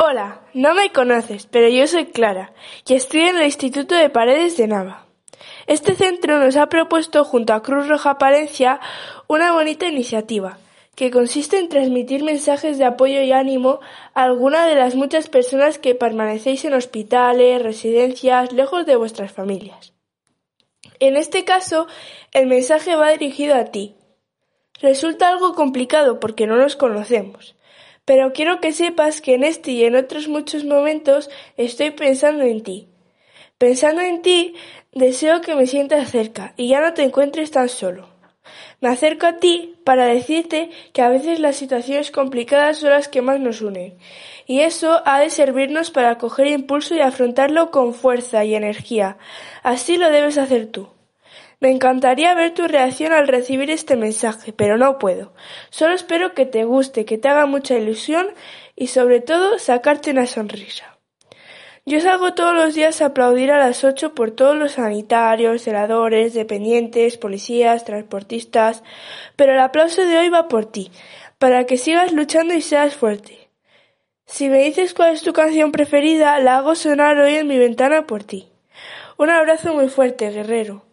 Hola, no me conoces, pero yo soy Clara y estoy en el Instituto de Paredes de Nava. Este centro nos ha propuesto junto a Cruz Roja Palencia una bonita iniciativa que consiste en transmitir mensajes de apoyo y ánimo a alguna de las muchas personas que permanecéis en hospitales, residencias, lejos de vuestras familias. En este caso, el mensaje va dirigido a ti. Resulta algo complicado porque no nos conocemos, pero quiero que sepas que en este y en otros muchos momentos estoy pensando en ti. Pensando en ti, deseo que me sientas cerca y ya no te encuentres tan solo. Me acerco a ti para decirte que a veces las situaciones complicadas son las que más nos unen, y eso ha de servirnos para coger impulso y afrontarlo con fuerza y energía. Así lo debes hacer tú. Me encantaría ver tu reacción al recibir este mensaje, pero no puedo. Solo espero que te guste, que te haga mucha ilusión y sobre todo sacarte una sonrisa. Yo salgo todos los días a aplaudir a las ocho por todos los sanitarios, celadores, dependientes, policías, transportistas, pero el aplauso de hoy va por ti, para que sigas luchando y seas fuerte. Si me dices cuál es tu canción preferida, la hago sonar hoy en mi ventana por ti. Un abrazo muy fuerte, guerrero.